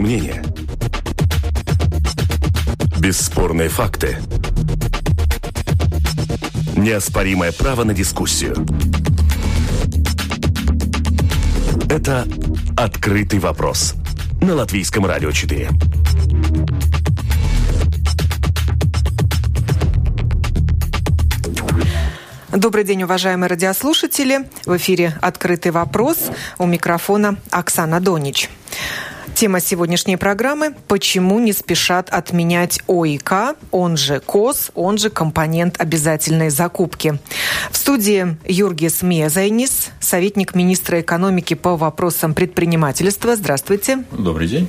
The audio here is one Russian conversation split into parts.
Экспертные мнения. Бесспорные факты. Неоспоримое право на дискуссию. Это «Открытый вопрос» на Латвийском радио 4. Добрый день, уважаемые радиослушатели. В эфире «Открытый вопрос». У микрофона Оксана Донич. Тема сегодняшней программы – почему не спешат отменять ОИК, он же КОС, он же компонент обязательной закупки. В студии Юргис Мезайнис, советник министра экономики по вопросам предпринимательства. Здравствуйте. Добрый день.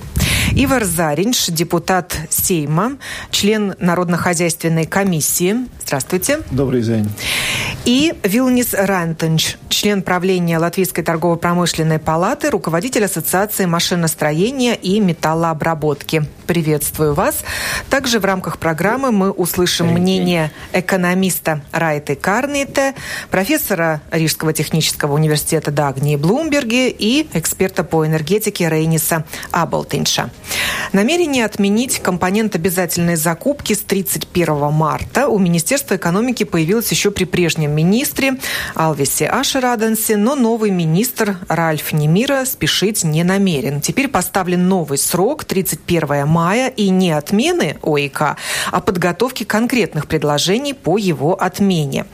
Ивар Заринш, депутат Сейма, член Народно-хозяйственной комиссии. Здравствуйте. Добрый день. И Вилнис Рантенч, член правления Латвийской торгово-промышленной палаты, руководитель Ассоциации машиностроения и металлообработки. Приветствую вас. Также в рамках программы мы услышим мнение экономиста Райты Карнита, профессора Рижского технического университета Дагнии Блумберги и эксперта по энергетике Рейниса Аболтинша. Намерение отменить компонент обязательной закупки с 31 марта у Министерства экономики появилось еще при прежнем министре Алвисе Ашераденсе, но новый министр Ральф Немира спешить не намерен. Теперь поставлен новый срок 31 мая и не отмены ОИК, а подготовки конкретных предложений по его отмене.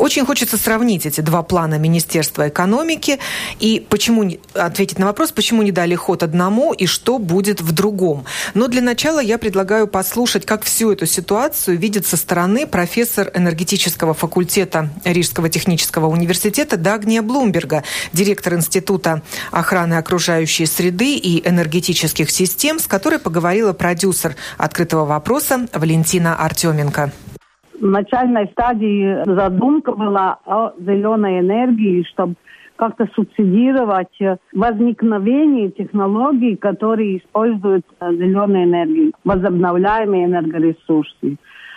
Очень хочется сравнить эти два плана Министерства экономики и почему ответить на вопрос, почему не дали ход одному и что будет в другом. Но для начала я предлагаю послушать, как всю эту ситуацию видит со стороны профессор энергетического факультета Рижского технического университета Дагния Блумберга, директор Института охраны окружающей среды и энергетических систем, с которой поговорила продюсер открытого вопроса Валентина Артеменко начальной стадии задумка была о зеленой энергии, чтобы как-то субсидировать возникновение технологий, которые используют зеленую энергию, возобновляемые энергоресурсы.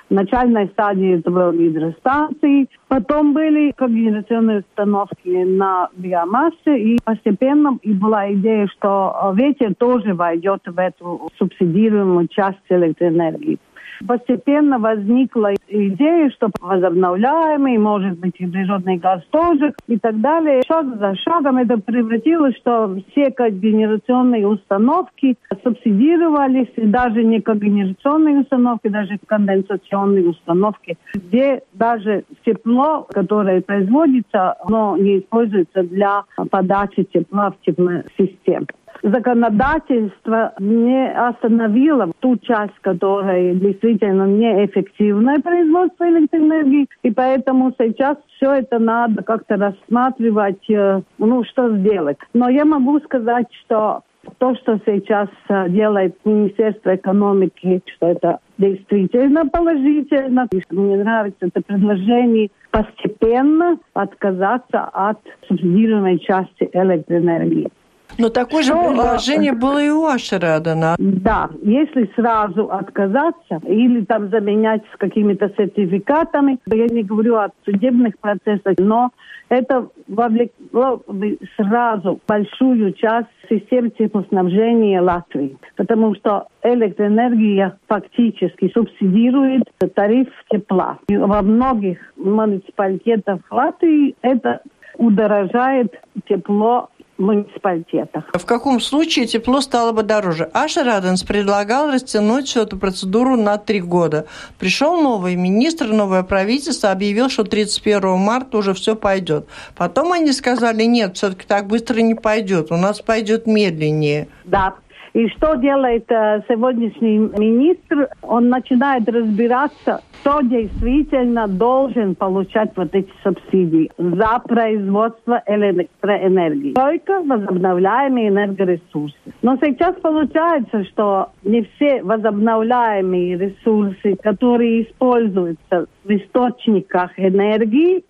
В начальной стадии это были гидростанции, потом были когенерационные установки на биомассе, и постепенно и была идея, что ветер тоже войдет в эту субсидируемую часть электроэнергии постепенно возникла идея, что возобновляемый, может быть, и природный газ тоже, и так далее. Шаг за шагом это превратилось, что все когенерационные установки субсидировались, и даже не когенерационные установки, даже конденсационные установки, где даже тепло, которое производится, оно не используется для подачи тепла в теплосистему законодательство не остановило ту часть, которая действительно неэффективное производство электроэнергии, и поэтому сейчас все это надо как-то рассматривать, э, ну, что сделать. Но я могу сказать, что то, что сейчас э, делает Министерство экономики, что это действительно положительно. И мне нравится это предложение постепенно отказаться от субсидированной части электроэнергии. Но такое же ну, предложение а... было и у Ашерадана. Да, если сразу отказаться или там заменять с какими-то сертификатами, я не говорю о судебных процессах, но это вовлекло бы сразу большую часть системы теплоснабжения Латвии, потому что электроэнергия фактически субсидирует тариф тепла. И во многих муниципалитетах Латвии это удорожает тепло муниципалитетах. В каком случае тепло стало бы дороже? Аша Раденс предлагал растянуть всю эту процедуру на три года. Пришел новый министр, новое правительство, объявил, что 31 марта уже все пойдет. Потом они сказали, нет, все-таки так быстро не пойдет, у нас пойдет медленнее. Да, и что делает э, сегодняшний министр? Он начинает разбираться, кто действительно должен получать вот эти субсидии за производство электроэнергии. Только возобновляемые энергоресурсы. Но сейчас получается, что не все возобновляемые ресурсы, которые используются в источниках энергии,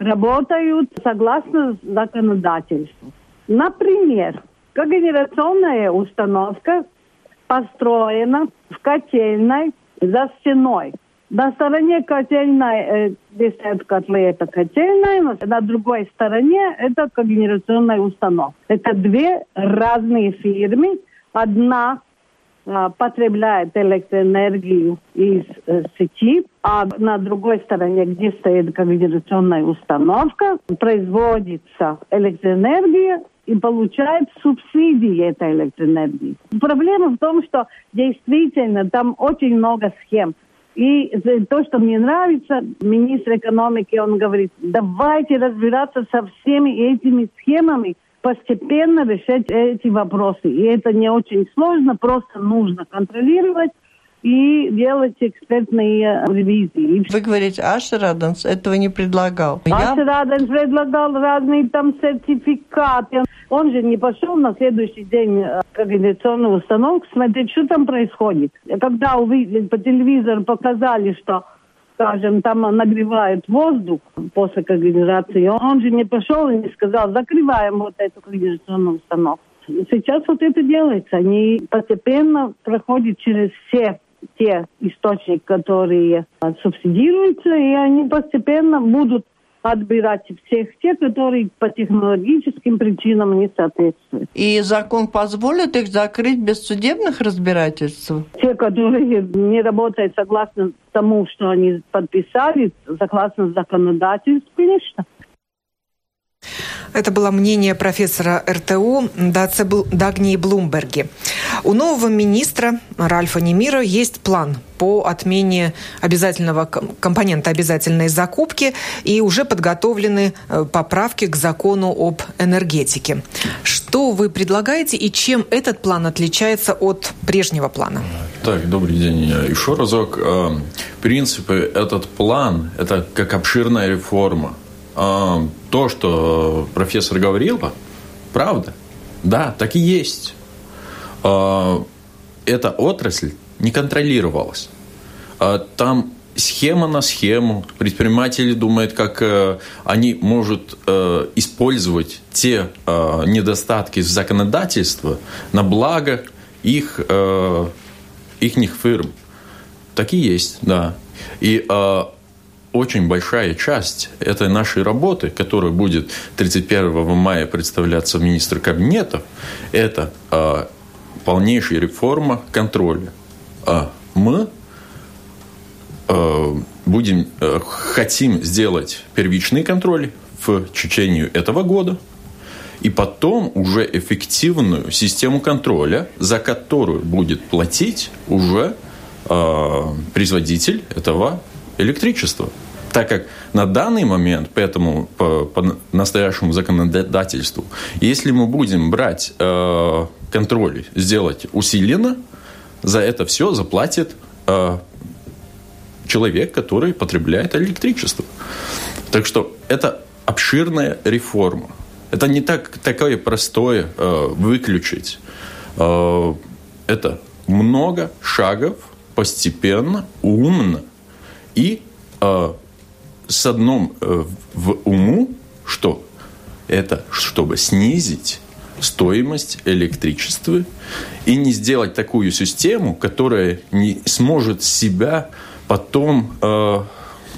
работают согласно законодательству. Например, Когенерационная установка построена в котельной за стеной. На стороне котельной, э, стоят котлы, это котельная, на другой стороне это когенерационная установка. Это две разные фирмы, одна потребляет электроэнергию из э, сети, а на другой стороне, где стоит когенерационная установка, производится электроэнергия и получает субсидии этой электроэнергии. Проблема в том, что действительно там очень много схем. И то, что мне нравится, министр экономики, он говорит, давайте разбираться со всеми этими схемами, постепенно решать эти вопросы. И это не очень сложно, просто нужно контролировать и делать экспертные ревизии. Вы говорите, Ашер Раденс этого не предлагал. Ашер Раденс предлагал разные там сертификаты. Он же не пошел на следующий день э, к агитационную установку смотреть, что там происходит. Когда увидели по телевизору, показали, что скажем, там нагревают воздух после когенерации, он же не пошел и не сказал, закрываем вот эту когенерационную установку. Сейчас вот это делается. Они постепенно проходят через все те источники, которые субсидируются, и они постепенно будут отбирать всех тех, которые по технологическим причинам не соответствуют. И закон позволит их закрыть без судебных разбирательств? Те, которые не работают согласно тому, что они подписали, согласно законодательству, конечно. Это было мнение профессора РТУ Дагнии Блумберги. У нового министра Ральфа Немира есть план по отмене обязательного компонента обязательной закупки и уже подготовлены э, поправки к закону об энергетике. Что вы предлагаете и чем этот план отличается от прежнего плана? Так, добрый день еще разок. В принципе, этот план – это как обширная реформа то, что профессор говорила, правда. Да, так и есть. А, эта отрасль не контролировалась. А, там схема на схему. Предприниматели думают, как э, они могут э, использовать те э, недостатки законодательства на благо их, их фирм. Так и есть, да. И очень большая часть этой нашей работы, которая будет 31 мая представляться в министр кабинетов, это э, полнейшая реформа контроля. А мы э, будем, э, хотим сделать первичный контроль в течение этого года, и потом уже эффективную систему контроля, за которую будет платить уже э, производитель этого электричества. Так как на данный момент, поэтому по, по настоящему законодательству, если мы будем брать э, контроль, сделать усиленно, за это все заплатит э, человек, который потребляет электричество. Так что это обширная реформа. Это не так такое простое э, выключить. Э, это много шагов постепенно, умно и э, с одном э, в уму, что это чтобы снизить стоимость электричества и не сделать такую систему, которая не сможет себя потом э,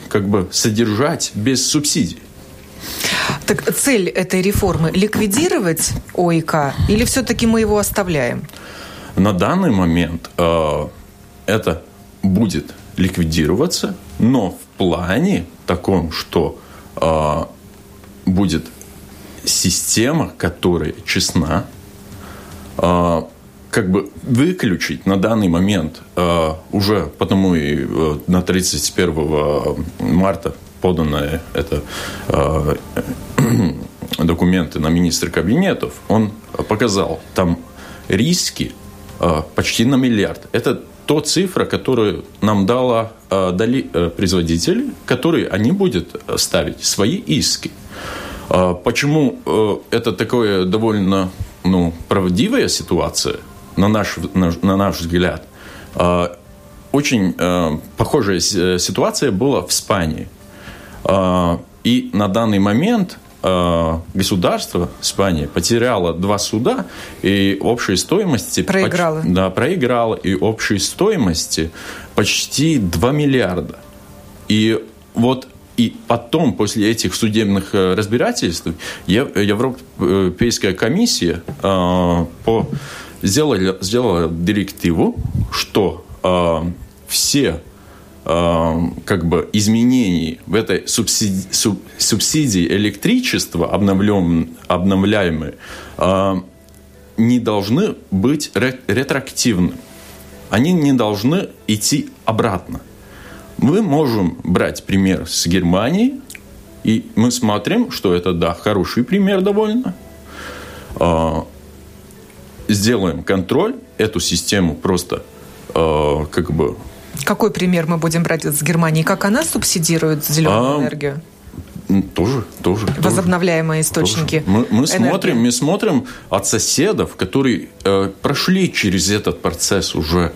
как бы содержать без субсидий. Так цель этой реформы ликвидировать ОИК или все-таки мы его оставляем? На данный момент э, это будет ликвидироваться, но в плане таком, что э, будет система, которая честна, э, как бы выключить на данный момент э, уже потому и э, на 31 марта поданные это э, документы на министра кабинетов, он показал там риски э, почти на миллиард. Это то цифра, которую нам дала, э, дали э, производители, которые они будут ставить свои иски. Почему э, это такое довольно ну, правдивая ситуация, на наш, на, на наш взгляд? Очень похожая ситуация была в Испании. И на данный момент Э, государство, Испания, потеряло два суда и общей стоимости... Проиграла. Поч, да, проиграла. И общей стоимости почти 2 миллиарда. И вот и потом, после этих судебных э, разбирательств, Европейская комиссия э, по сделала, сделала директиву, что э, все э, как бы изменения в этой субсидии, суб, субсидии электричества обновлем, обновляемые э, не должны быть ретроактивны. Они не должны идти обратно. Мы можем брать пример с Германии, и мы смотрим, что это, да, хороший пример довольно. А, сделаем контроль, эту систему просто а, как бы... Какой пример мы будем брать с Германии? Как она субсидирует зеленую а, энергию? Тоже, тоже. Возобновляемые тоже, источники. Тоже. Мы, мы смотрим, мы смотрим от соседов, которые э, прошли через этот процесс уже.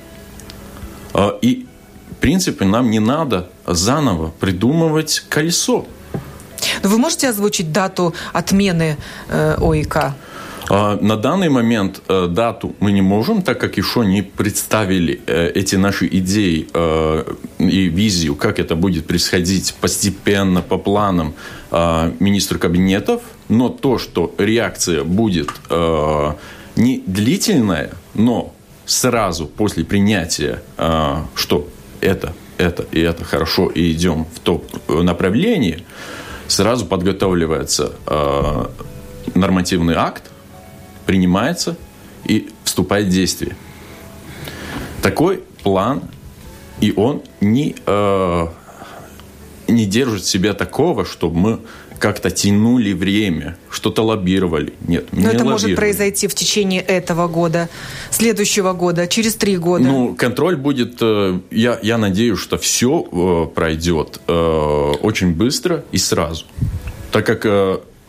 Э, и, в принципе, нам не надо заново придумывать колесо. Но вы можете озвучить дату отмены э, ОИК? А, на данный момент э, дату мы не можем, так как еще не представили э, эти наши идеи э, и визию, как это будет происходить постепенно, по планам министру кабинетов. Но то, что реакция будет не длительная, но сразу после принятия, что это, это и это хорошо, и идем в то направление, сразу подготавливается нормативный акт, принимается и вступает в действие. Такой план, и он не, э, не держит себя такого, чтобы мы как-то тянули время, что-то лоббировали. Нет, Но это может произойти в течение этого года, следующего года, через три года. Ну, контроль будет, э, я, я надеюсь, что все э, пройдет э, очень быстро и сразу. Так как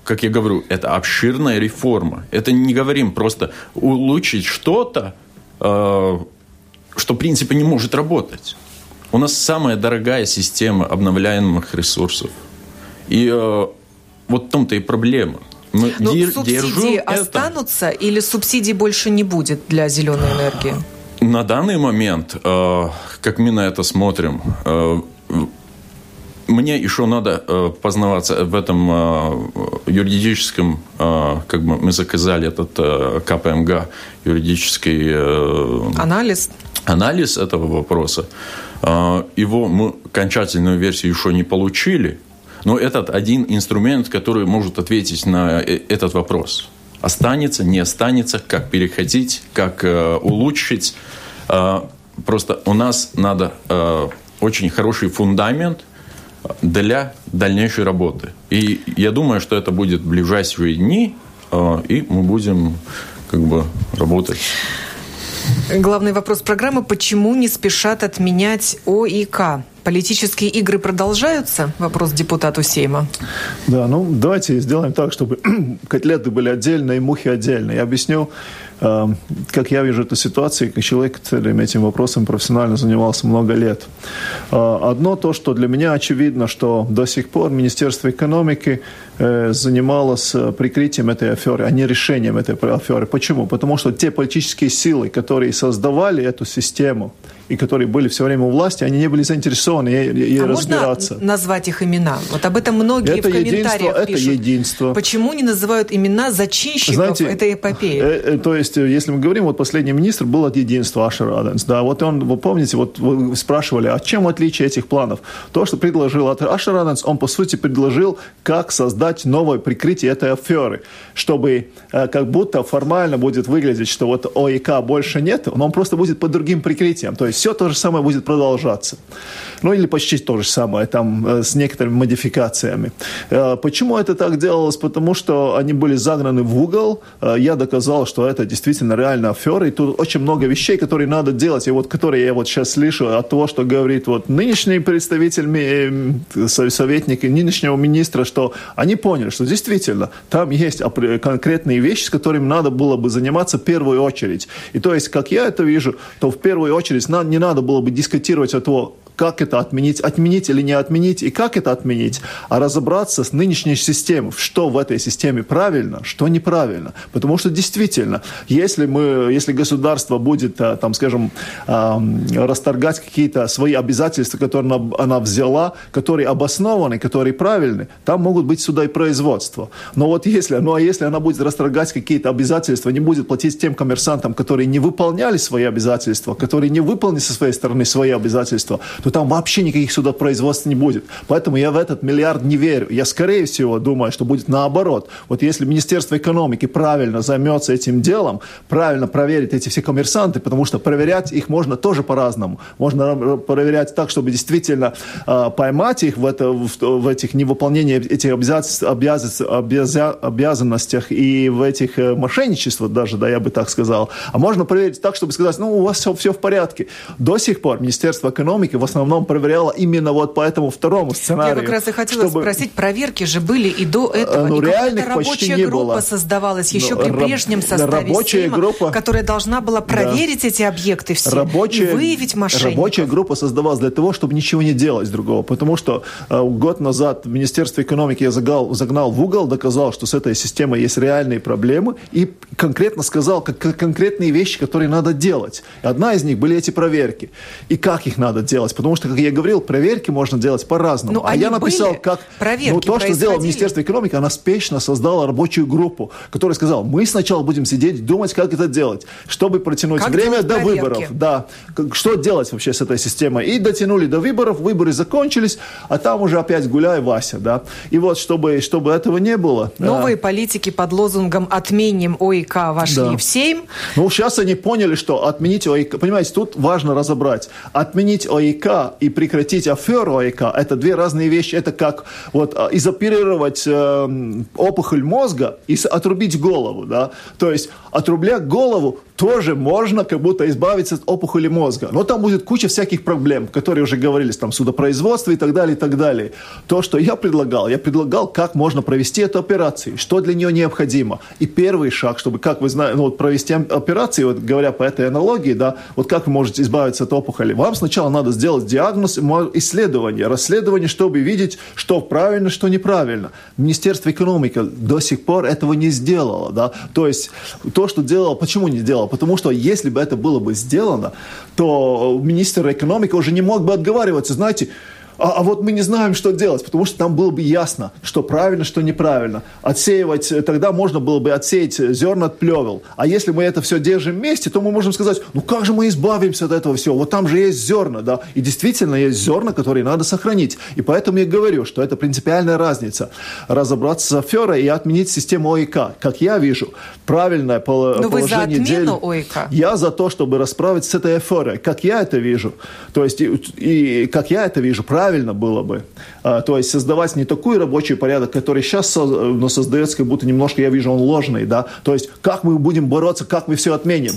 как я говорю, это обширная реформа. Это не говорим просто улучшить что-то, э, что, в принципе, не может работать. У нас самая дорогая система обновляемых ресурсов. И э, вот в том-то и проблема. Мы Но дер- субсидии останутся это. или субсидий больше не будет для зеленой энергии? На данный момент, э, как мы на это смотрим, э, мне еще надо э, познаваться в этом э, юридическом, э, как бы мы заказали этот э, КПМГ, юридический... Э, анализ. Анализ этого вопроса. Э, его мы окончательную версию еще не получили, но этот один инструмент, который может ответить на э, этот вопрос. Останется, не останется, как переходить, как э, улучшить. Э, просто у нас надо э, очень хороший фундамент – для дальнейшей работы. И я думаю, что это будет в ближайшие дни, э, и мы будем как бы работать. Главный вопрос программы – почему не спешат отменять ОИК? Политические игры продолжаются? Вопрос депутату Сейма. Да, ну давайте сделаем так, чтобы котлеты были отдельно и мухи отдельно. Я объясню, как я вижу эту ситуацию, как человек, который этим вопросом профессионально занимался много лет. Э, одно то, что для меня очевидно, что до сих пор Министерство экономики э, занималось прикрытием этой аферы, а не решением этой аферы. Почему? Потому что те политические силы, которые создавали эту систему, и которые были все время у власти, они не были заинтересованы ей, а разбираться. Можно назвать их имена? Вот об этом многие это в комментариях единство, пишут. Это единство. Почему не называют имена зачинщиков Знаете, этой эпопеи? Э, э, то есть, э, если мы говорим, вот последний министр был от единства Ашер Аденс. Да, вот он, вы помните, вот вы спрашивали, а чем отличие этих планов? То, что предложил Ашер Аденс, он, по сути, предложил, как создать новое прикрытие этой аферы, чтобы э, как будто формально будет выглядеть, что вот ОИК больше нет, но он просто будет под другим прикрытием. То есть, все то же самое будет продолжаться. Ну, или почти то же самое, там, э, с некоторыми модификациями. Э, почему это так делалось? Потому что они были загнаны в угол. Я доказал, что это действительно реально афера, и тут очень много вещей, которые надо делать, и вот которые я вот сейчас слышу от того, что говорит вот нынешний представитель, советник и нынешнего министра, что они поняли, что действительно там есть конкретные вещи, с которыми надо было бы заниматься в первую очередь. И то есть, как я это вижу, то в первую очередь не надо было бы дискутировать о том, как это отменить, отменить или не отменить, и как это отменить, а разобраться с нынешней системой, что в этой системе правильно, что неправильно. Потому что действительно, если, мы, если государство будет, э, там, скажем, расторгать какие-то свои обязательства, которые она, она взяла, которые обоснованы, которые правильны, там могут быть суда и производства. Но вот если, ну а если она будет расторгать какие-то обязательства, не будет платить тем коммерсантам, которые не выполняли свои обязательства, которые не выполнили со своей стороны свои обязательства, то там вообще никаких судопроизводств не будет. Поэтому я в этот миллиард не верю. Я, скорее всего, думаю, что будет наоборот. Вот если Министерство экономики правильно займется этим делом, правильно проверит эти все коммерсанты, потому что проверять их можно тоже по-разному. Можно проверять так, чтобы действительно э, поймать их в, это, в, в этих невыполнении этих обязательств, обяз, обяза, обязанностях и в этих э, мошенничествах даже, да, я бы так сказал. А можно проверить так, чтобы сказать, ну, у вас все, все в порядке. До сих пор Министерство экономики в основном проверяло именно вот по этому второму сценарию. Я как раз и хотела чтобы... спросить, проверки же были и до этого. Ну, и реальных почти не группа было. создавалась еще ну, при прежнем составе рабочая Сейма, группа, которая должна была проверить да. эти объекты все рабочая, и выявить мошенников. Рабочая группа создавалась для того, чтобы ничего не делать другого. Потому что э, год назад Министерство экономики я загнал, загнал в угол, доказал, что с этой системой есть реальные проблемы и конкретно сказал как, конкретные вещи, которые надо делать. И одна из них были эти проверки. И как их надо делать. Потому что, как я говорил, проверки можно делать по-разному. Ну, а я написал, были? как... Проверки ну, то, что сделало Министерство экономики, она спешно создала рабочую группу, которая сказала, мы сначала будем сидеть, думать, как это делать, чтобы протянуть как время до проверки? выборов. Да. Что делать вообще с этой системой? И дотянули до выборов, выборы закончились, а там уже опять гуляй, Вася, да. И вот, чтобы, чтобы этого не было... Новые политики под лозунгом «отменим ОИК» вошли да. в Сейм. Ну, сейчас они поняли, что отменить ОИК... Понимаете, тут важно разобрать. Отменить ОИК и прекратить аферу ОИК – это две разные вещи. Это как вот а, изоперировать э, опухоль мозга и отрубить голову, да. То есть отрублять голову тоже можно как будто избавиться от опухоли мозга. Но там будет куча всяких проблем, которые уже говорились, там судопроизводство и так далее, и так далее. То, что я предлагал, я предлагал, как можно провести эту операцию, что для нее необходимо. И первый шаг, чтобы, как вы знаете, ну, вот провести операцию, вот говоря по этой аналогии, да, вот как вы можете избавиться от опухоли. Вам сначала надо сделать диагноз, исследование, расследование, чтобы видеть, что правильно, что неправильно. Министерство экономики до сих пор этого не сделало, да. То есть то, что делало, почему не сделало? Потому что если бы это было бы сделано, то министр экономики уже не мог бы отговариваться. Знаете, а, а вот мы не знаем, что делать, потому что там было бы ясно, что правильно, что неправильно. Отсеивать, э, тогда можно было бы отсеять зерна от плевел. А если мы это все держим вместе, то мы можем сказать, ну как же мы избавимся от этого всего? Вот там же есть зерна, да. И действительно есть зерна, которые надо сохранить. И поэтому я говорю, что это принципиальная разница. Разобраться с аферой и отменить систему ОИК. Как я вижу, правильное пол- Но положение вы за отмену дел... ОИК? Я за то, чтобы расправиться с этой аферой. Как я это вижу. То есть, и, и как я это вижу, правильно было бы. А, то есть создавать не такой рабочий порядок, который сейчас но создается, как будто немножко, я вижу, он ложный. Да? То есть как мы будем бороться, как мы все отменим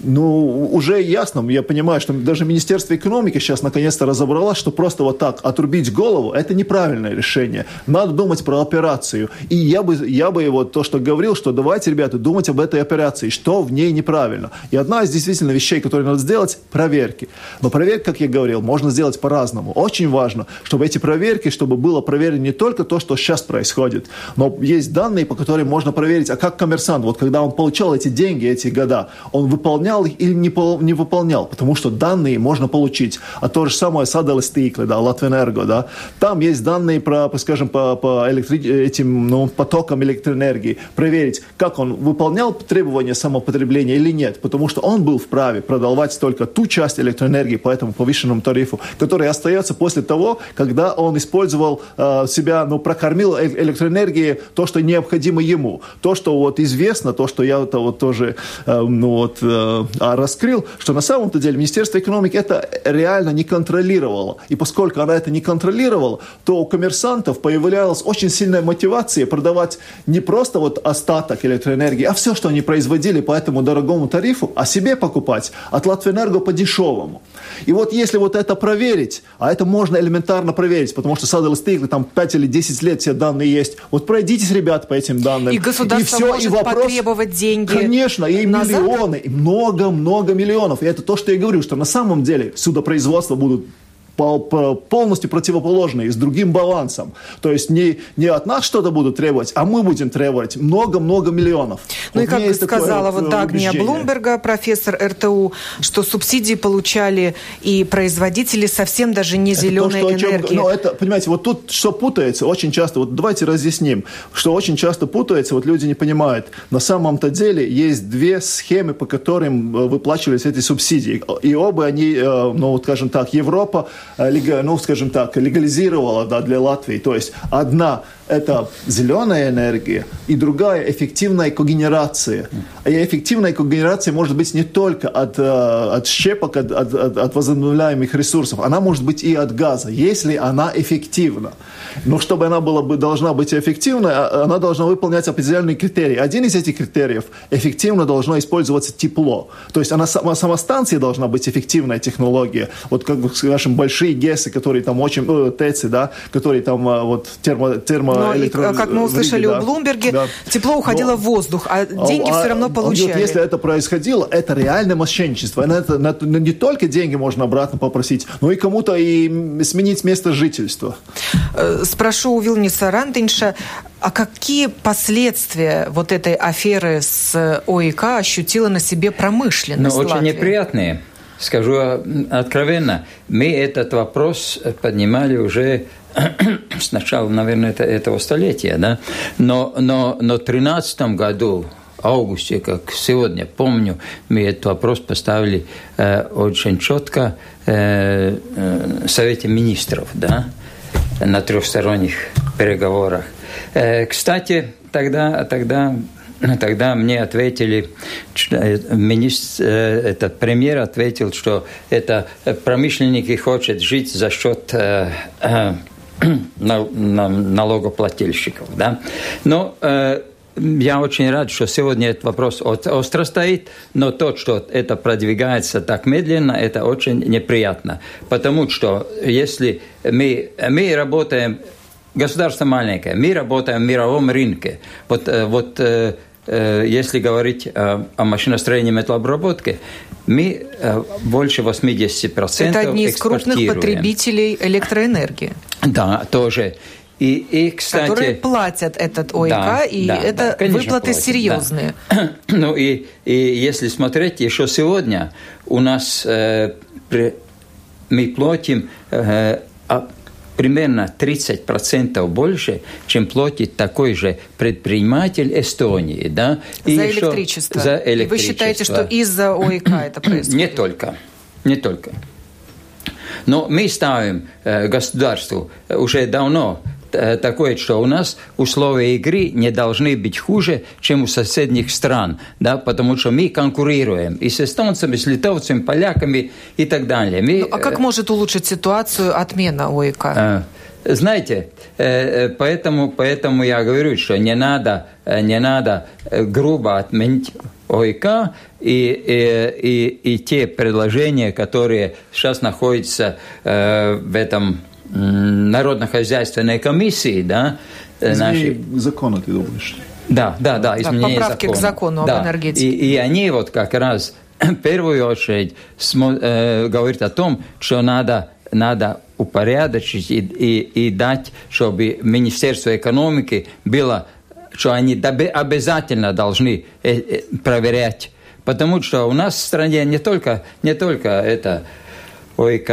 ну, уже ясно, я понимаю, что даже Министерство экономики сейчас наконец-то разобралось, что просто вот так отрубить голову – это неправильное решение. Надо думать про операцию. И я бы, я бы вот то, что говорил, что давайте, ребята, думать об этой операции, что в ней неправильно. И одна из действительно вещей, которые надо сделать – проверки. Но проверки, как я говорил, можно сделать по-разному. Очень важно, чтобы эти проверки, чтобы было проверено не только то, что сейчас происходит, но есть данные, по которым можно проверить, а как коммерсант, вот когда он получал эти деньги, эти года, он выполнял выполнял или не, не выполнял, потому что данные можно получить. А то же самое Садалес Тикле, да, Латвэнерго, да, там есть данные про, скажем, по, по электри... этим ну, потокам электроэнергии, проверить, как он выполнял требования самопотребления или нет, потому что он был вправе продавать только ту часть электроэнергии по этому повышенному тарифу, который остается после того, когда он использовал э, себя, ну, прокормил электроэнергией то, что необходимо ему. То, что вот известно, то, что я это вот тоже, э, ну, вот, э, а раскрыл, что на самом-то деле Министерство экономики это реально не контролировало. И поскольку она это не контролировала, то у коммерсантов появлялась очень сильная мотивация продавать не просто вот остаток электроэнергии, а все, что они производили по этому дорогому тарифу, а себе покупать от Латвэнерго по дешевому. И вот если вот это проверить, а это можно элементарно проверить, потому что Садел Стейгли там 5 или 10 лет все данные есть, вот пройдитесь, ребят, по этим данным. И государство и все, может и вопрос, потребовать деньги Конечно, и назад? миллионы, и много много-много миллионов. И это то, что я говорю, что на самом деле судопроизводства будут полностью противоположные, с другим балансом. То есть не, не от нас что-то будут требовать, а мы будем требовать много-много миллионов. Ну вот и как сказала вот, вот Дагния убеждение. Блумберга, профессор РТУ, что субсидии получали и производители совсем даже не зеленой то, энергии. Чем, ну, это, понимаете, вот тут что путается очень часто, вот давайте разъясним, что очень часто путается, вот люди не понимают, на самом-то деле есть две схемы, по которым э, выплачивались эти субсидии, и оба они, э, ну, вот, скажем так, Европа, э, ну, скажем так, легализировала да, для Латвии, то есть одна это зеленая энергия, и другая эффективная когенерация. И эффективная когенерация может быть не только от, э, от щепок, от, от, от возобновляемых ресурсов, она может быть и от газа, если она эффективна. Но чтобы она была, должна быть эффективной, а, она должна выполнять определенные критерии. Один из этих критериев – эффективно должно использоваться тепло. То есть она сама, сама станция должна быть эффективная технология. Вот как бы, скажем, большие ГЭСы, которые там очень, э, ТЭЦи, да, которые там э, вот термо, термо Но, электро... как мы услышали Риге, у Блумберге, да. тепло уходило Но, в воздух, а деньги а, все равно получали. Вот если это происходило, это реальное мошенничество. На это, на, не только деньги можно обратно попросить, но и кому-то и сменить место жительства. Э, спрошу у Вилниса Рандинша, а какие последствия вот этой аферы с ОИК ощутила на себе промышленность Ну, очень неприятные. Скажу откровенно, мы этот вопрос поднимали уже с начала, наверное, этого столетия, да? Но, но, но в 2013 году августе, как сегодня помню, мы этот вопрос поставили э, очень четко э, э, Совете министров, да, на трехсторонних переговорах. Э, кстати, тогда, тогда Тогда мне ответили, э, министр, э, этот премьер ответил, что это промышленники хотят жить за счет э, э, налогоплательщиков. Да? Но э, я очень рад, что сегодня этот вопрос остро стоит, но то, что это продвигается так медленно, это очень неприятно. Потому что если мы, мы работаем, государство маленькое, мы работаем в мировом рынке, вот, э, вот э, э, если говорить о, о машиностроении металлообработки, мы больше 80% Это одни из крупных потребителей электроэнергии. Да, тоже. И, и, кстати, которые платят этот ОИК, да, и да, это да, конечно, выплаты платят, серьезные. Да. Ну и, и если смотреть, еще сегодня у нас э, при, мы платим э, а, примерно 30% больше, чем платит такой же предприниматель Эстонии. Да? И за электричество. За электричество. И вы считаете, что из-за ОИК это происходит? Не только. Не только. Но мы ставим э, государству уже давно Э, такое, что у нас условия игры не должны быть хуже, чем у соседних стран, да, потому что мы конкурируем и с эстонцами, и с литовцами, поляками и так далее. Мы, ну, а как э, может улучшить ситуацию отмена ОИК? Э, знаете, поэтому, поэтому я говорю, что не надо, не надо грубо отменить ОИК и, и, и, и те предложения, которые сейчас находятся в этом Народно-хозяйственной комиссии, да, э, наши... закона, ты думаешь? Да, да, да, изменение да, поправки закона. к закону да. об энергетике. И, и они вот как раз в первую очередь смо, э, говорят о том, что надо, надо упорядочить и, и, и дать, чтобы Министерство экономики было, что они обязательно должны э, э, проверять. Потому что у нас в стране не только, не только это ОИК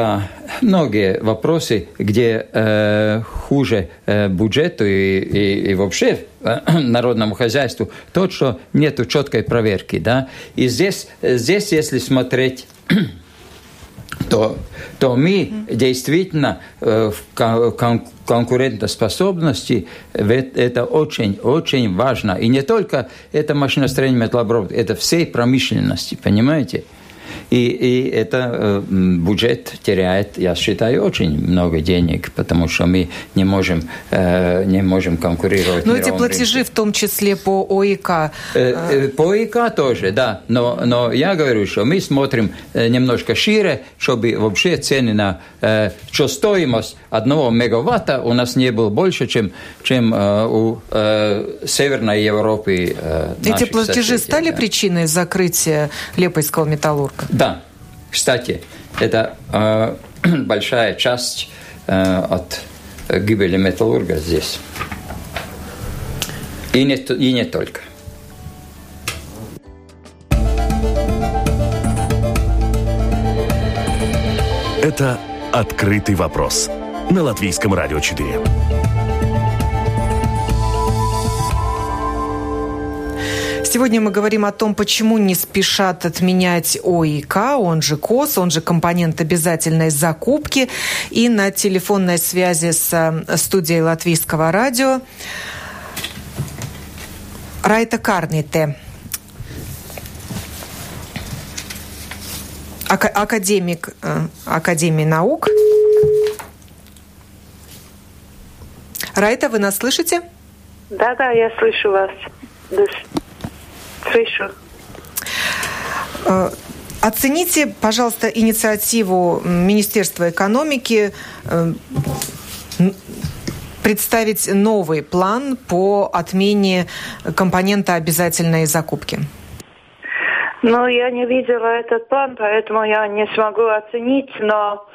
многие вопросы, где э, хуже э, бюджету и, и, и вообще э, народному хозяйству, то, что нет четкой проверки. Да? И здесь, здесь если смотреть то, то мы действительно э, в кон конкурентоспособности это очень, очень важно. И не только это машиностроение металлообработки, это всей промышленности, понимаете? И, и это э, бюджет теряет, я считаю, очень много денег, потому что мы не можем, э, не можем конкурировать. Но эти платежи рынке. в том числе по ОИК. Э, по ОИК тоже, да. Но, но я говорю, что мы смотрим немножко шире, чтобы вообще цены на что стоимость одного мегаватта у нас не было больше, чем, чем у Северной Европы. Эти платежи соседей, стали да. причиной закрытия Лепойского металлурга? Да. Кстати, это э, большая часть от гибели металлурга здесь. И не, и не только. Это «Открытый вопрос» на Латвийском радио 4. Сегодня мы говорим о том, почему не спешат отменять ОИК, он же КОС, он же компонент обязательной закупки. И на телефонной связи с э, студией Латвийского радио Райта Карните – академик э, Академии наук. Райта, вы нас слышите? Да, да, я слышу вас. Слышу. Э, оцените, пожалуйста, инициативу Министерства экономики э, представить новый план по отмене компонента обязательной закупки. Ну, я не видела этот план, поэтому я не смогу оценить, но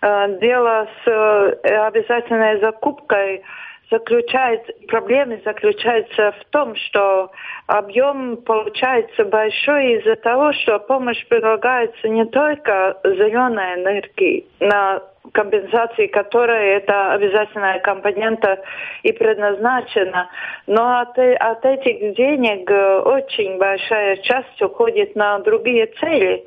э, дело с э, обязательной закупкой заключается, проблема заключается в том, что объем получается большой из-за того, что помощь предлагается не только зеленой энергии на компенсации которой это обязательная компонента и предназначена. Но от, от этих денег э, очень большая часть уходит на другие цели.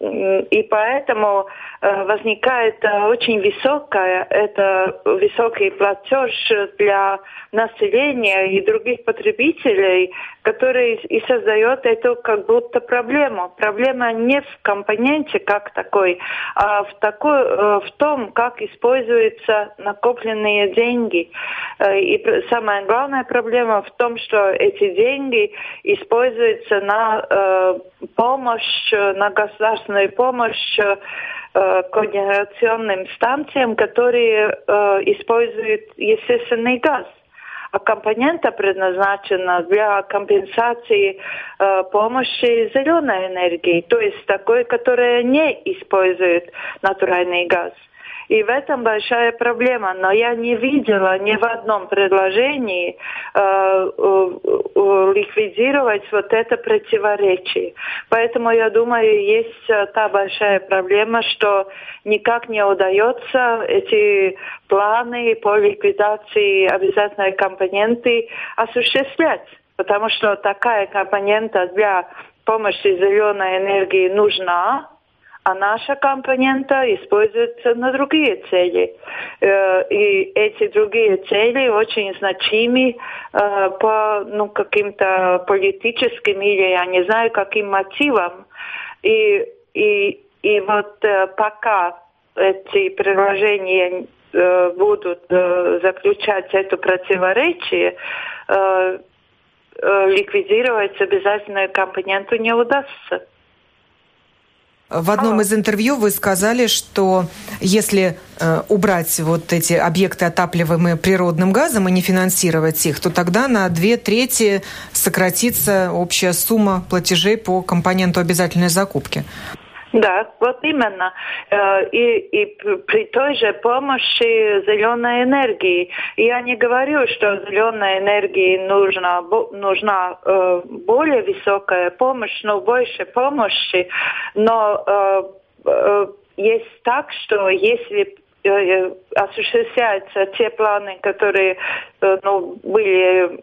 Э, и поэтому э, возникает очень высокая, это высокий платеж для населения и других потребителей, который и создает эту как будто проблему. Проблема не в компоненте как такой, а в, такой, в том, как используются накопленные деньги. И самая главная проблема в том, что эти деньги используются на помощь, на государственную государственную помощь э, когенерационным станциям, которые э, используют естественный газ. А компонента предназначена для компенсации э, помощи зеленой энергии, то есть такой, которая не использует натуральный газ. И в этом большая проблема. Но я не видела ни в одном предложении э, э, ликвидировать вот это противоречие. Поэтому я думаю, есть э, та большая проблема, что никак не удается эти планы по ликвидации обязательной компоненты осуществлять. Потому что такая компонента для помощи зеленой энергии нужна, а наша компонента используется на другие цели. Э, и эти другие цели очень значимы э, по ну, каким-то политическим или я не знаю каким мотивам. И, и, и вот э, пока эти предложения будут заключать это противоречие, ликвидировать обязательную компоненту не удастся. В одном из интервью вы сказали, что если э, убрать вот эти объекты, отапливаемые природным газом, и не финансировать их, то тогда на две трети сократится общая сумма платежей по компоненту обязательной закупки. Да, вот именно. Э, и, и при той же помощи зеленой энергии. Я не говорю, что зеленой энергии нужна, нужна э, более высокая помощь, но больше помощи. Но э, есть так, что если осуществляются те планы, которые ну, были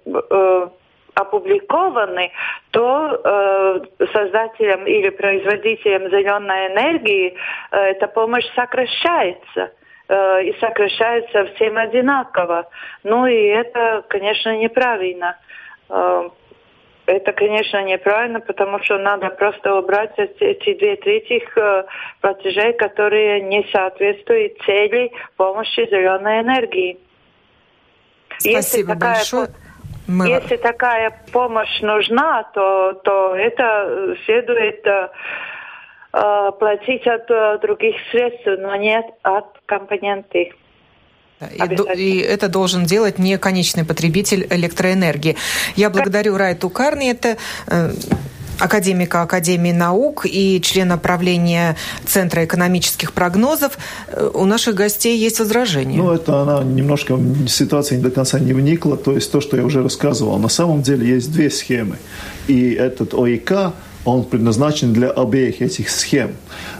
опубликованы, то э, создателям или производителям зеленой энергии э, эта помощь сокращается э, и сокращается всем одинаково. Ну и это, конечно, неправильно. Э, это, конечно, неправильно, потому что надо просто убрать эти две трети э, платежей, которые не соответствуют цели помощи зеленой энергии. Спасибо Если большое. Мы... Если такая помощь нужна, то, то это следует э, э платить от э, других средств, но не от компоненты. И, и это должен делать не конечный потребитель электроэнергии. Я благодарю Райту Карни. Это э, академика Академии наук и члена правления Центра экономических прогнозов. Э, у наших гостей есть возражения. Ну, это она немножко ситуация не до конца не вникла. То есть то, что я уже рассказывал. На самом деле есть две схемы. И этот ОИК он предназначен для обеих этих схем.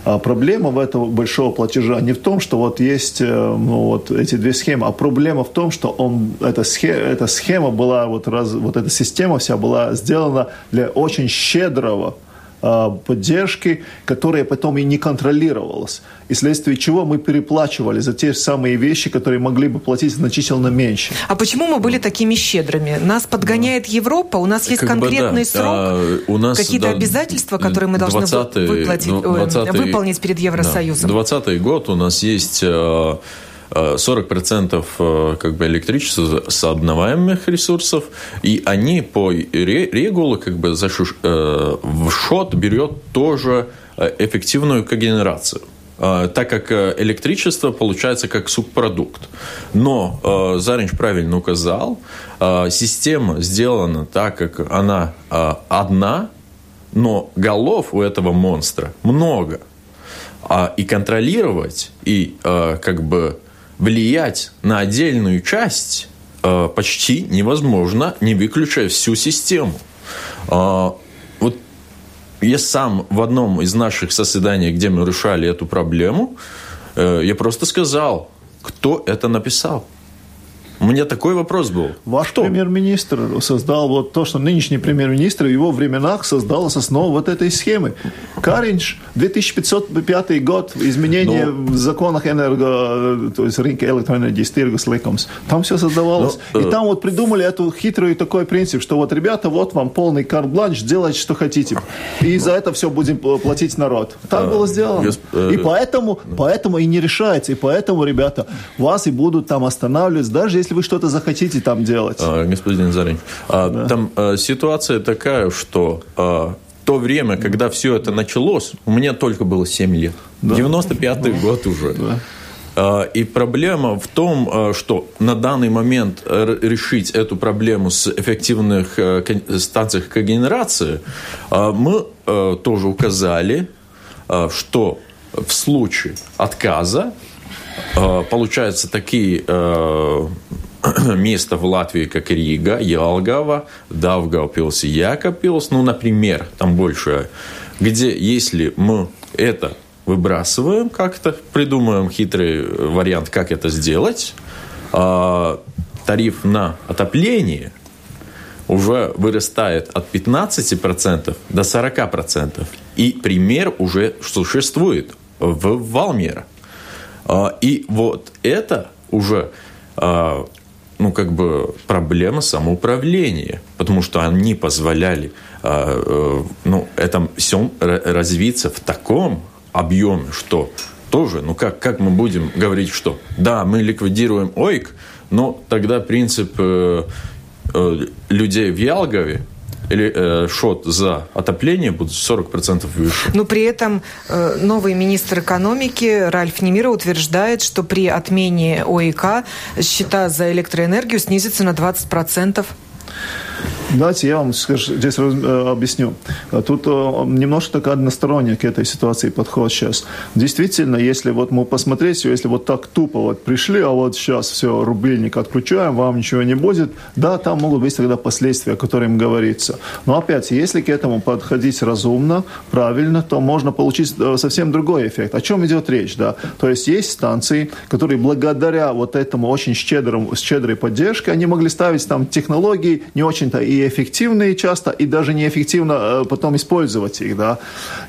А проблема в этого большого платежа не в том, что вот есть э, ну, вот эти две схемы, а проблема в том, что он, эта, схема, эта схема была, вот, раз, вот эта система вся была сделана для очень щедрого поддержки, которая потом и не контролировалась. И вследствие чего мы переплачивали за те самые вещи, которые могли бы платить значительно меньше. А почему мы были такими щедрыми? Нас подгоняет да. Европа, у нас есть как конкретный бы, да. срок, а, у нас, какие-то да, обязательства, которые мы должны выплатить, 20 выполнить перед Евросоюзом. Да, 20 год у нас есть э, 40% э, как бы электричества с обновляемых ресурсов, и они по регуле как бы за э, в счет берет тоже э, эффективную когенерацию так как электричество получается как субпродукт. Но Заринч правильно указал, система сделана так, как она одна, но голов у этого монстра много. И контролировать, и как бы влиять на отдельную часть э, почти невозможно, не выключая всю систему. Э, вот я сам в одном из наших соседаний, где мы решали эту проблему, э, я просто сказал, кто это написал. У меня такой вопрос был. Ваш Что? премьер-министр создал вот то, что нынешний премьер-министр в его временах создал основу вот этой схемы. Каринч, 2505 год, изменения Но... Ну. в законах энерго, то есть рынка электроэнергии, стиргус ликумс. Там все создавалось. Но, ну, И э... там вот придумали эту хитрый такой принцип, что вот, ребята, вот вам полный карт-бланш, делайте, что хотите. И за это все будем платить народ. Так а, было сделано. Госп... Э, и поэтому, поэтому и не решается. И поэтому, ребята, вас и будут там останавливать, даже если если вы что-то захотите там делать. А, господин Зарин, а, да. там а, ситуация такая, что то время, когда все это началось, у меня только было 7 лет. Да. 95-й да. год уже. Да. И проблема в том, что на данный момент решить эту проблему с эффективных станциях когенерации мы тоже указали, что в случае отказа Э, получаются такие э, места в Латвии, как Рига, Ялгава, Давгаупилс и Якопилс, ну, например, там больше, где если мы это выбрасываем как-то, придумаем хитрый вариант, как это сделать, э, тариф на отопление уже вырастает от 15% до 40%. И пример уже существует в Валмера – и вот это уже а, ну, как бы проблема самоуправления, потому что они позволяли а, э, ну, этому всем развиться в таком объеме, что тоже, ну как, как мы будем говорить, что да, мы ликвидируем ОИК, но тогда принцип э, э, людей в Ялгове или э, шот за отопление будет 40% выше. Но при этом э, новый министр экономики Ральф Немира утверждает, что при отмене ОИК счета за электроэнергию снизятся на 20%. Давайте я вам скажу, здесь э, объясню. Тут э, немножко так односторонне к этой ситуации подход сейчас. Действительно, если вот мы посмотреть, если вот так тупо вот пришли, а вот сейчас все, рубильник отключаем, вам ничего не будет, да, там могут быть тогда последствия, о которых говорится. Но опять, если к этому подходить разумно, правильно, то можно получить э, совсем другой эффект. О чем идет речь, да? То есть есть станции, которые благодаря вот этому очень щедрому, щедрой поддержке, они могли ставить там технологии не очень-то и эффективные часто, и даже неэффективно э, потом использовать их, да.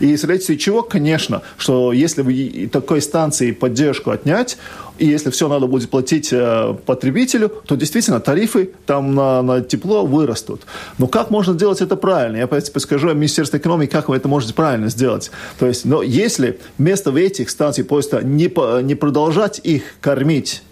И вследствие чего, конечно, что если вы такой станции поддержку отнять, и если все надо будет платить э, потребителю, то действительно тарифы там на, на тепло вырастут. Но как можно сделать это правильно? Я подскажу Министерству экономики, как вы это можете правильно сделать. То есть, но если вместо этих станций просто не, не продолжать их кормить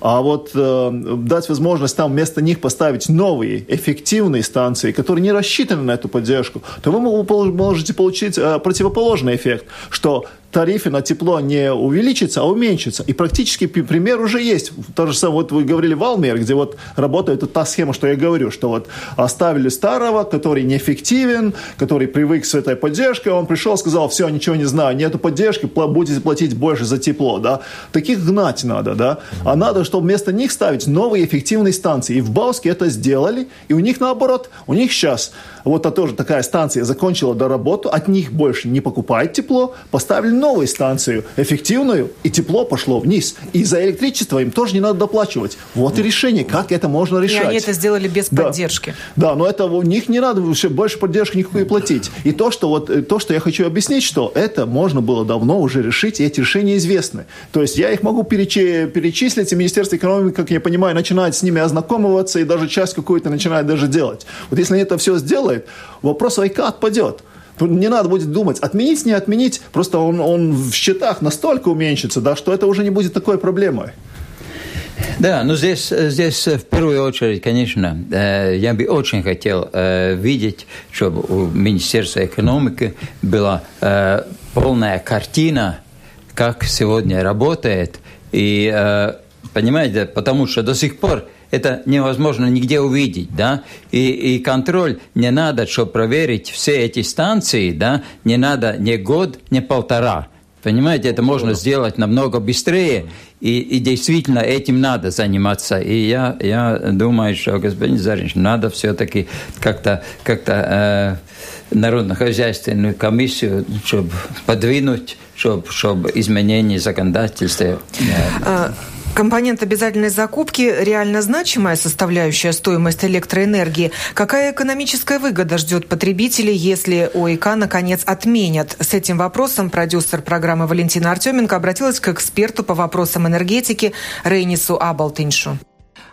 а вот э, дать возможность там вместо них поставить новые эффективные станции, которые не рассчитаны на эту поддержку, то вы можете получить э, противоположный эффект, что тарифы на тепло не увеличатся, а уменьшатся. И практически пример уже есть. То же самое, вот вы говорили Валмер, где вот работает та схема, что я говорю, что вот оставили старого, который неэффективен, который привык с этой поддержкой, он пришел, сказал, все, ничего не знаю, нету поддержки, будете платить больше за тепло, да. Таких гнать надо, да. А надо, чтобы вместо них ставить новые эффективные станции. И в Бауске это сделали, и у них наоборот, у них сейчас вот это тоже такая станция закончила до работу, от них больше не покупает тепло, поставили новую станцию, эффективную, и тепло пошло вниз. И за электричество им тоже не надо доплачивать. Вот и решение, как это можно решать. И они это сделали без да. поддержки. Да, но это у них не надо больше поддержки никакой платить. И то, что вот э, то, что я хочу объяснить, что это можно было давно уже решить, и эти решения известны. То есть я их могу перечи, перечислить, и Министерство экономики, как я понимаю, начинает с ними ознакомываться, и даже часть какую-то начинает даже делать. Вот если они это все сделают, вопрос АйКа отпадет. Не надо будет думать, отменить, не отменить, просто он, он в счетах настолько уменьшится, да, что это уже не будет такой проблемой. Да, ну здесь, здесь в первую очередь, конечно, э, я бы очень хотел э, видеть, чтобы у Министерства экономики была э, полная картина, как сегодня работает. И, понимаете, потому что до сих пор это невозможно нигде увидеть, да, и, и контроль не надо, чтобы проверить все эти станции, да, не надо ни год, ни полтора. Понимаете, это можно сделать намного быстрее, и, и действительно этим надо заниматься. И я, я думаю, что, господин Заринч, надо все-таки как-то как э, народно-хозяйственную комиссию, чтобы подвинуть, чтобы, чтобы изменение законодательства. Э, Компонент обязательной закупки – реально значимая составляющая стоимости электроэнергии. Какая экономическая выгода ждет потребителей, если ОИК наконец отменят? С этим вопросом продюсер программы Валентина Артеменко обратилась к эксперту по вопросам энергетики Рейнису Абалтиншу.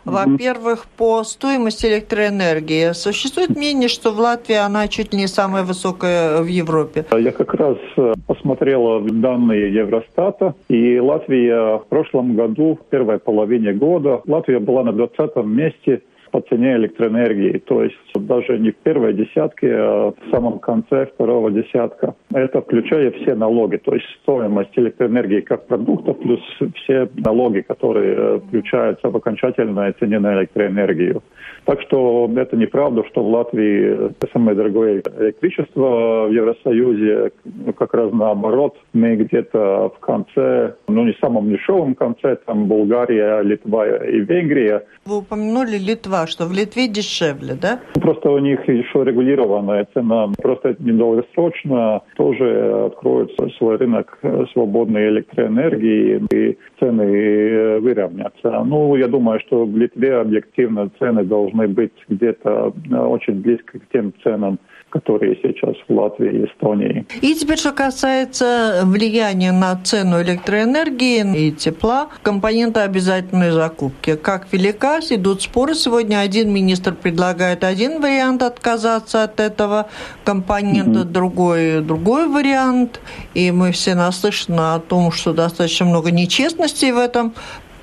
Во-первых, по стоимости электроэнергии. Существует мнение, что в Латвии она чуть не самая высокая в Европе. Я как раз э, посмотрела данные Евростата, и Латвия в прошлом году, в первой половине года, Латвия была на 20 месте по цене электроэнергии. То есть даже не в первой десятке, а в самом конце второго десятка. Это включая все налоги, то есть стоимость электроэнергии как продукта плюс все налоги, которые э, включаются в окончательной цене на электроэнергию. Так что это неправда, что в Латвии самое дорогое электричество в Евросоюзе. Как раз наоборот, мы где-то в конце, ну не самом дешевом конце, там Болгария, Литва и Венгрия. Вы упомянули Литва, что в Литве дешевле, да? Просто у них еще регулированная цена. Просто недолгосрочно тоже откроют свой рынок свободной электроэнергии и цены выровнятся. Ну, я думаю, что в Литве объективно цены должны должны быть где-то э, очень близко к тем ценам, которые сейчас в Латвии и Эстонии. И теперь, что касается влияния на цену электроэнергии и тепла, компоненты обязательной закупки. Как велика, идут споры. Сегодня один министр предлагает один вариант отказаться от этого компонента, mm-hmm. другой другой вариант. И мы все наслышаны о том, что достаточно много нечестностей в этом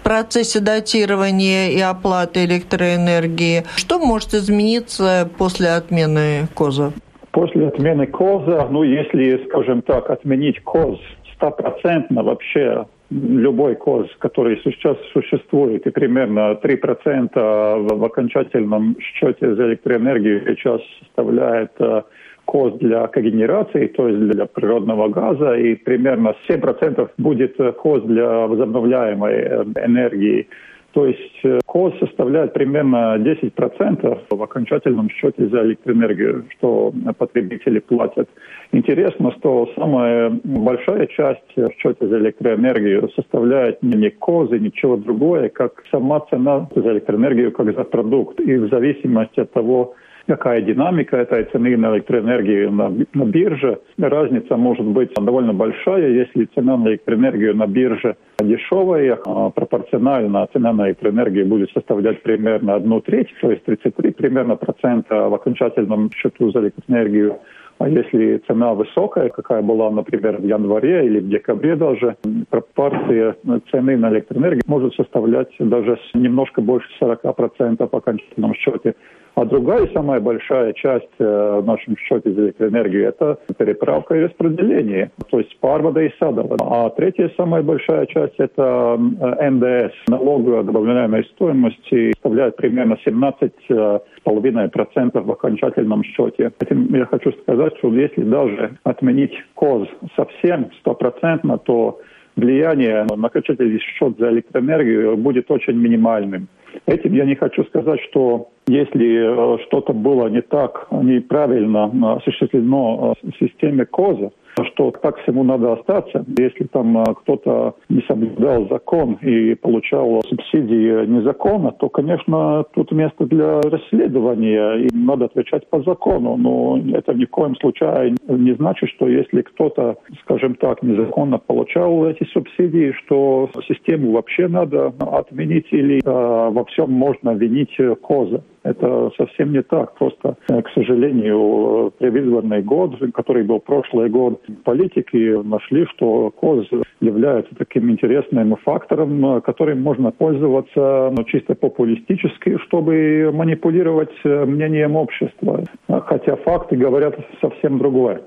процессе датирования и оплаты электроэнергии. Что может измениться после отмены КОЗа? После отмены КОЗа, ну, если, скажем так, отменить КОЗ стопроцентно вообще любой КОЗ, который сейчас существует, и примерно 3% в окончательном счете за электроэнергию сейчас составляет э, кост для когенерации, то есть для природного газа, и примерно 7% будет кост для возобновляемой э, энергии. То есть э, кост составляет примерно 10% в окончательном счете за электроэнергию, что потребители платят. Интересно, что самая большая часть в счете за электроэнергию составляет не козы, ничего другое, как сама цена за электроэнергию, как за продукт. И в зависимости от того, какая динамика этой цены на электроэнергию на, на бирже. Разница может быть довольно большая, если цена на электроэнергию на бирже дешевая, а пропорционально цена на электроэнергию будет составлять примерно одну треть, то есть 33 примерно процента в окончательном счету за электроэнергию. А если цена высокая, какая была, например, в январе или в декабре даже, пропорция цены на электроэнергию может составлять даже немножко больше 40% в окончательном счете А другая самая большая часть э, в нашем счете за электроэнергию – это переправка и распределение, то есть Парвада и Садова. А третья самая большая часть – это э, НДС, налог добавляемой стоимости, составляет примерно 17,5% в окончательном счете. Этим я хочу сказать, что если даже отменить КОЗ совсем стопроцентно, то влияние на окончательный счет за электроэнергию будет очень минимальным. Этим я не хочу сказать, что если э, что-то было не так, неправильно э, осуществлено э, в системе КОЗа, что так всему надо остаться. Если там кто-то не соблюдал закон и получал субсидии незаконно, то, конечно, тут место для расследования, и надо отвечать по закону. Но это ни в коем случае не значит, что если кто-то, скажем так, незаконно получал эти субсидии, что систему вообще надо отменить или э, во всем можно винить КОЗа. Это совсем не так. Просто, э, к сожалению, предвыборный год, который был прошлый год, политики нашли, что КОЗ является таким интересным фактором, которым можно пользоваться ну, чисто популистически, чтобы манипулировать э, мнением общества. Хотя факты говорят совсем другое.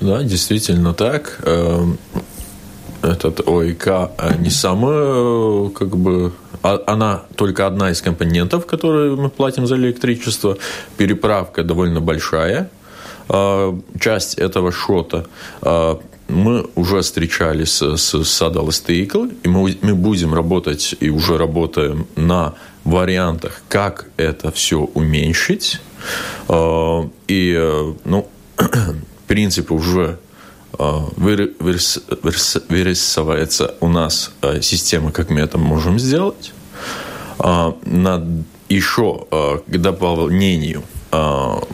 Да, действительно так. Этот ОИК не самый, как бы, а, она только одна из компонентов, которые мы платим за электричество. Переправка довольно большая. А, часть этого шота а, мы уже встречались с Садал и мы, мы будем работать и уже работаем на вариантах, как это все уменьшить. И, э, ну, принципе, уже вырисовывается у нас система, как мы это можем сделать. Над еще к дополнению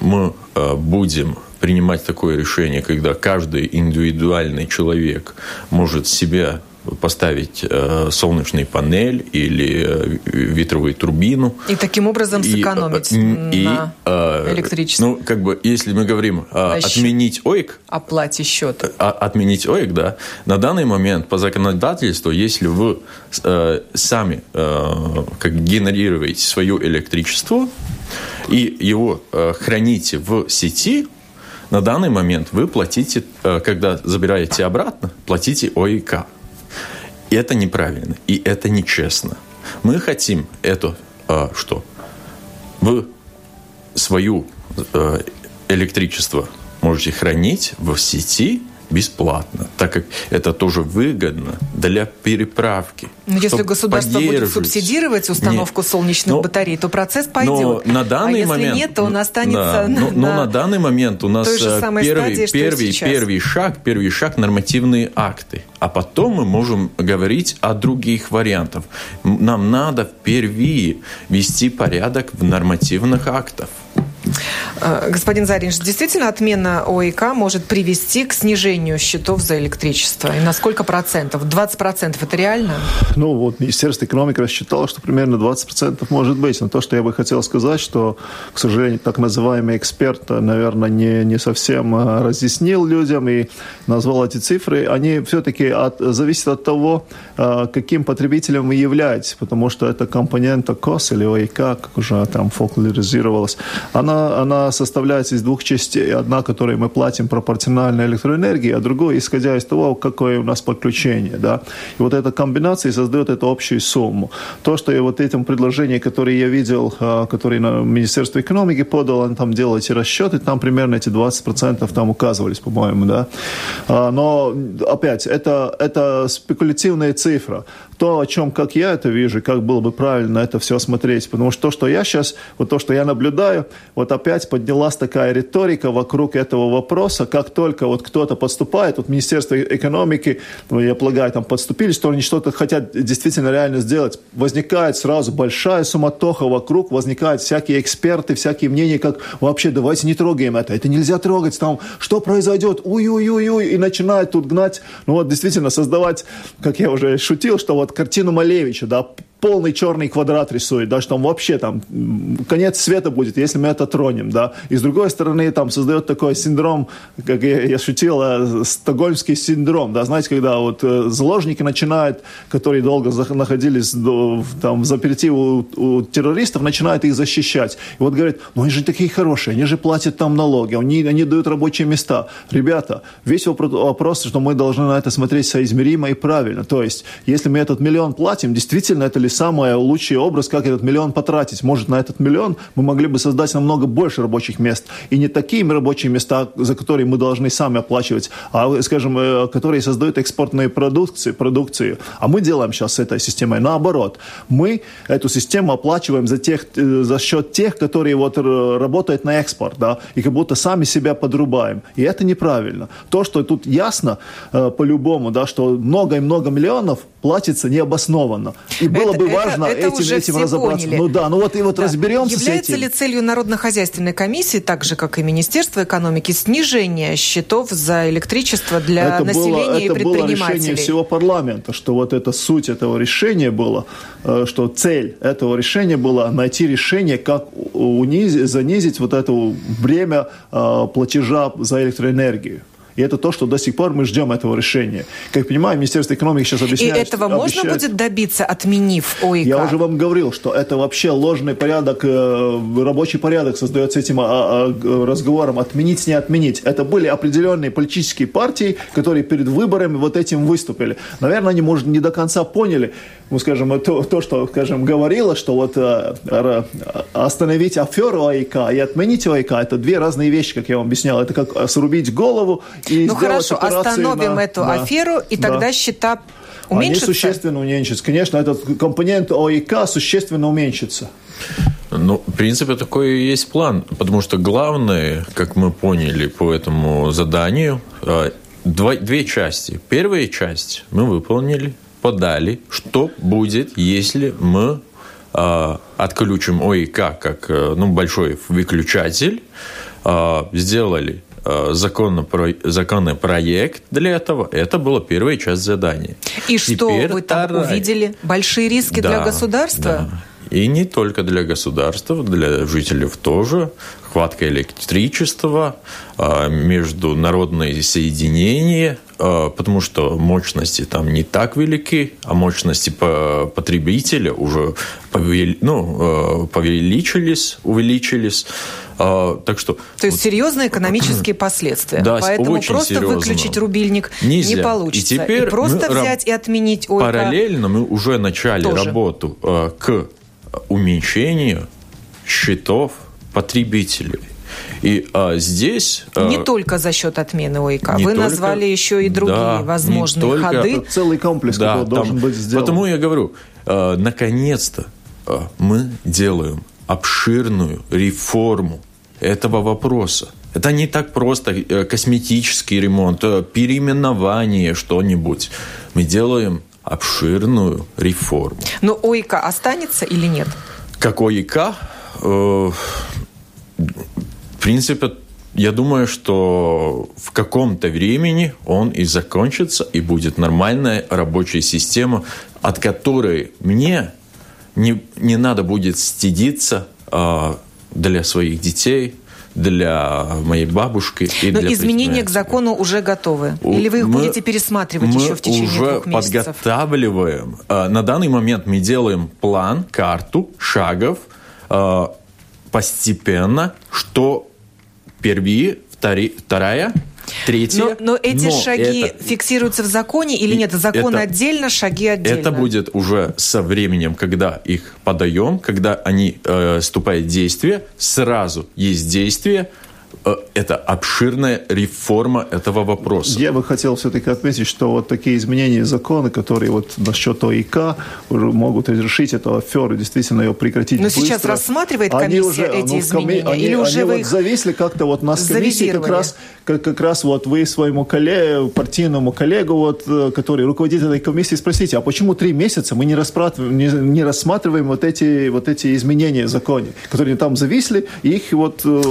мы будем принимать такое решение, когда каждый индивидуальный человек может себя поставить э, солнечный панель или э, ветровую турбину. И таким образом сэкономить и, на э, электричестве. Ну, как бы, если мы говорим э, отменить ОИК... Оплате счета. Э, отменить ОИК, да. На данный момент по законодательству, если вы э, сами э, как генерируете свое электричество и его э, храните в сети, на данный момент вы платите, э, когда забираете обратно, платите ОИК. Это неправильно, и это нечестно. Мы хотим это, а, что? Вы свою э, электричество можете хранить в сети бесплатно, так как это тоже выгодно для переправки. Но если государство будет субсидировать установку нет, солнечных но, батарей, то процесс пойдет. Но на данный а момент, если нет, то он останется да, на, но, но на данный момент у нас э, первый, стадии, первый, первый шаг, первый шаг нормативные акты. А потом мы можем говорить о других вариантах. Нам надо впервые вести порядок в нормативных актах. Э, господин Заринш, действительно отмена ОИК может привести к снижению счетов за электричество? И на сколько процентов? 20 процентов это реально? Ну, вот Министерство экономики рассчитало, что примерно 20 процентов может быть. Но то, что я бы хотел сказать, что, к сожалению, так называемый эксперт, наверное, не, не совсем э, разъяснил людям и назвал эти цифры. Они все-таки от, зависят от того, э, каким потребителем вы являетесь, потому что это компонента КОС или ОИК, как уже там фокализировалось, она, она составляется из двух частей. Одна, которой мы платим пропорционально электроэнергии, а другой, исходя из того, какое у нас подключение. Да? И вот эта комбинация создает эту общую сумму. То, что я вот этим предложением, которое я видел, а, который на Министерство экономики подал, они там делали эти расчеты, там примерно эти 20% там указывались, по-моему, да. А, но, опять, это, это спекулятивная цифра то, о чем, как я это вижу, как было бы правильно это все смотреть. Потому что то, что я сейчас, вот то, что я наблюдаю, вот опять поднялась такая риторика вокруг этого вопроса, как только вот кто-то подступает, вот Министерство экономики, ну, я полагаю, там подступили, что они что-то хотят действительно реально сделать, возникает сразу большая суматоха вокруг, возникают всякие эксперты, всякие мнения, как вообще давайте не трогаем это, это нельзя трогать, там, что произойдет, уй-уй-уй-уй, и начинают тут гнать, ну вот действительно создавать, как я уже шутил, что вот картину Малевича, да, полный черный квадрат рисует, да, что там вообще там конец света будет, если мы это тронем, да. И с другой стороны, там создает такой синдром, как я, я шутил, э, стокгольмский синдром, да, знаете, когда вот э, заложники начинают, которые долго находились там в заперти у, у террористов, начинают их защищать. И вот говорят, ну они же такие хорошие, они же платят там налоги, они, они дают рабочие места. Ребята, весь вопрос, что мы должны на это смотреть соизмеримо и правильно. То есть, если мы этот миллион платим, действительно, это ли самый лучший образ, как этот миллион потратить? Может, на этот миллион мы могли бы создать намного больше рабочих мест. И не такие рабочие места, за которые мы должны сами оплачивать, а, скажем, э, которые создают экспортные продукции, продукции. А мы делаем сейчас с этой системой наоборот. Мы эту систему оплачиваем за, тех, э, за счет тех, которые вот работают на экспорт, да, и как будто сами себя подрубаем. И это неправильно. То, что тут ясно э, по-любому, да, что много и много миллионов платится необоснованно. И было это, бы важно это, это этим, этим разобраться. Поняли. Ну да, ну вот и вот да. разберемся Является с этим. ли целью Народно-хозяйственной комиссии, так же, как и Министерство экономики, снижение счетов за электричество для это населения было, и это предпринимателей? Это было решение всего парламента, что вот эта суть этого решения была, э, что цель этого решения была найти решение, как унизить, занизить вот это время э, платежа за электроэнергию. И это то, что до сих пор мы ждем этого решения. Как понимаю, Министерство экономики сейчас объясняет... И этого можно будет добиться, отменив ОИК? Я уже вам говорил, что это вообще ложный порядок, э, рабочий порядок создается этим а, а, разговором. Отменить, не отменить. Это были определенные политические партии, которые перед выборами вот этим выступили. Наверное, они, может, не до конца поняли, ну, скажем, то, то что, скажем, говорилось, что вот э, остановить аферу ОИК и отменить ОИК, это две разные вещи, как я вам объяснял. Это как срубить голову и Ну хорошо, остановим на, эту да, аферу, и тогда да. счета уменьшатся? Они существенно уменьшатся. Конечно, этот компонент ОИК существенно уменьшится. Ну, в принципе, такой и есть план, потому что главное, как мы поняли по этому заданию, э, два, две части. Первая часть мы выполнили, подали, что будет, если мы э, отключим ОИК как э, ну, большой выключатель, э, сделали э, законный проект для этого. Это была первая часть задания. И что Теперь вы там вторая... увидели? Большие риски да, для государства? Да. И не только для государства, для жителей тоже. Хватка электричества, а, международные соединения, а, потому что мощности там не так велики, а мощности потребителя уже ну, а, повеличились, увеличились. Так что, То есть вот, серьезные экономические последствия. Да, Поэтому очень просто серьезно. выключить рубильник Нельзя. не получится. И теперь и просто взять и отменить ОИК. Параллельно мы уже начали тоже. работу к уменьшению счетов потребителей. И а, здесь... А, не а, только за счет отмены ОИК. Вы только, назвали еще и другие да, возможные только, ходы. Это целый комплекс, да, который должен быть сделан. Потому я говорю, а, наконец-то а, мы делаем обширную реформу этого вопроса. Это не так просто э, косметический ремонт, э, переименование что-нибудь. Мы делаем обширную реформу. Но ОИК останется или нет? Как ОИК? Э, в принципе, я думаю, что в каком-то времени он и закончится, и будет нормальная рабочая система, от которой мне не, не надо будет стыдиться э, для своих детей, для моей бабушки и Но для изменения к закону уже готовы? Или вы их мы, будете пересматривать мы еще в течение двух месяцев? подготавливаем. А, на данный момент мы делаем план, карту шагов а, постепенно, что первые, вторая Третье. Но, но эти но шаги это, фиксируются в законе или нет? Закон это, отдельно, шаги отдельно. Это будет уже со временем, когда их подаем, когда они э, вступают в действие, сразу есть действие, это обширная реформа этого вопроса. Я бы хотел все-таки отметить, что вот такие изменения закона, которые вот насчет ОИК уже могут разрешить эту аферу, действительно ее прекратить Но быстро. сейчас рассматривает комиссия они уже, эти ну, изменения? Они, или уже они вы вот их зависли как-то вот нас комиссии как раз, как, как раз вот вы своему коллегу, партийному коллегу, вот, э, который руководитель этой комиссии, спросите, а почему три месяца мы не рассматриваем, не, не рассматриваем вот эти, вот эти изменения в законе, которые там зависли, и их вот э,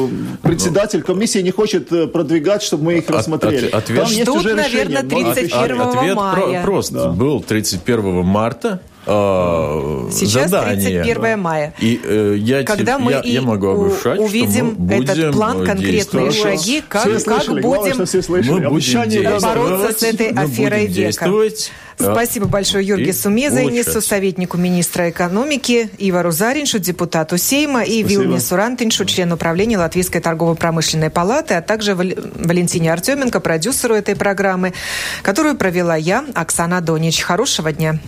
председатель комиссия не хочет э, продвигать, чтобы мы их рассмотрели. ответ... Там есть Ждут, уже наверное, решение. 31 ответ мая. Про- прост. Да. Был 31 марта. Э, Сейчас задание. 31 мая. И э, я, Когда мы я, и я могу обещать, увидим что мы этот план, э, конкретные шаги, как, Все как слышали, главное, будем что все слышали. Мы будем бороться с этой аферой века. Спасибо большое Юргису и Мезайнису, улучшать. советнику министра экономики, Ивару Зариншу, депутату Сейма и Спасибо. Вилнису Рантиншу, члену правления Латвийской торгово-промышленной палаты, а также Вал- Валентине Артеменко, продюсеру этой программы, которую провела я, Оксана Донич. Хорошего дня.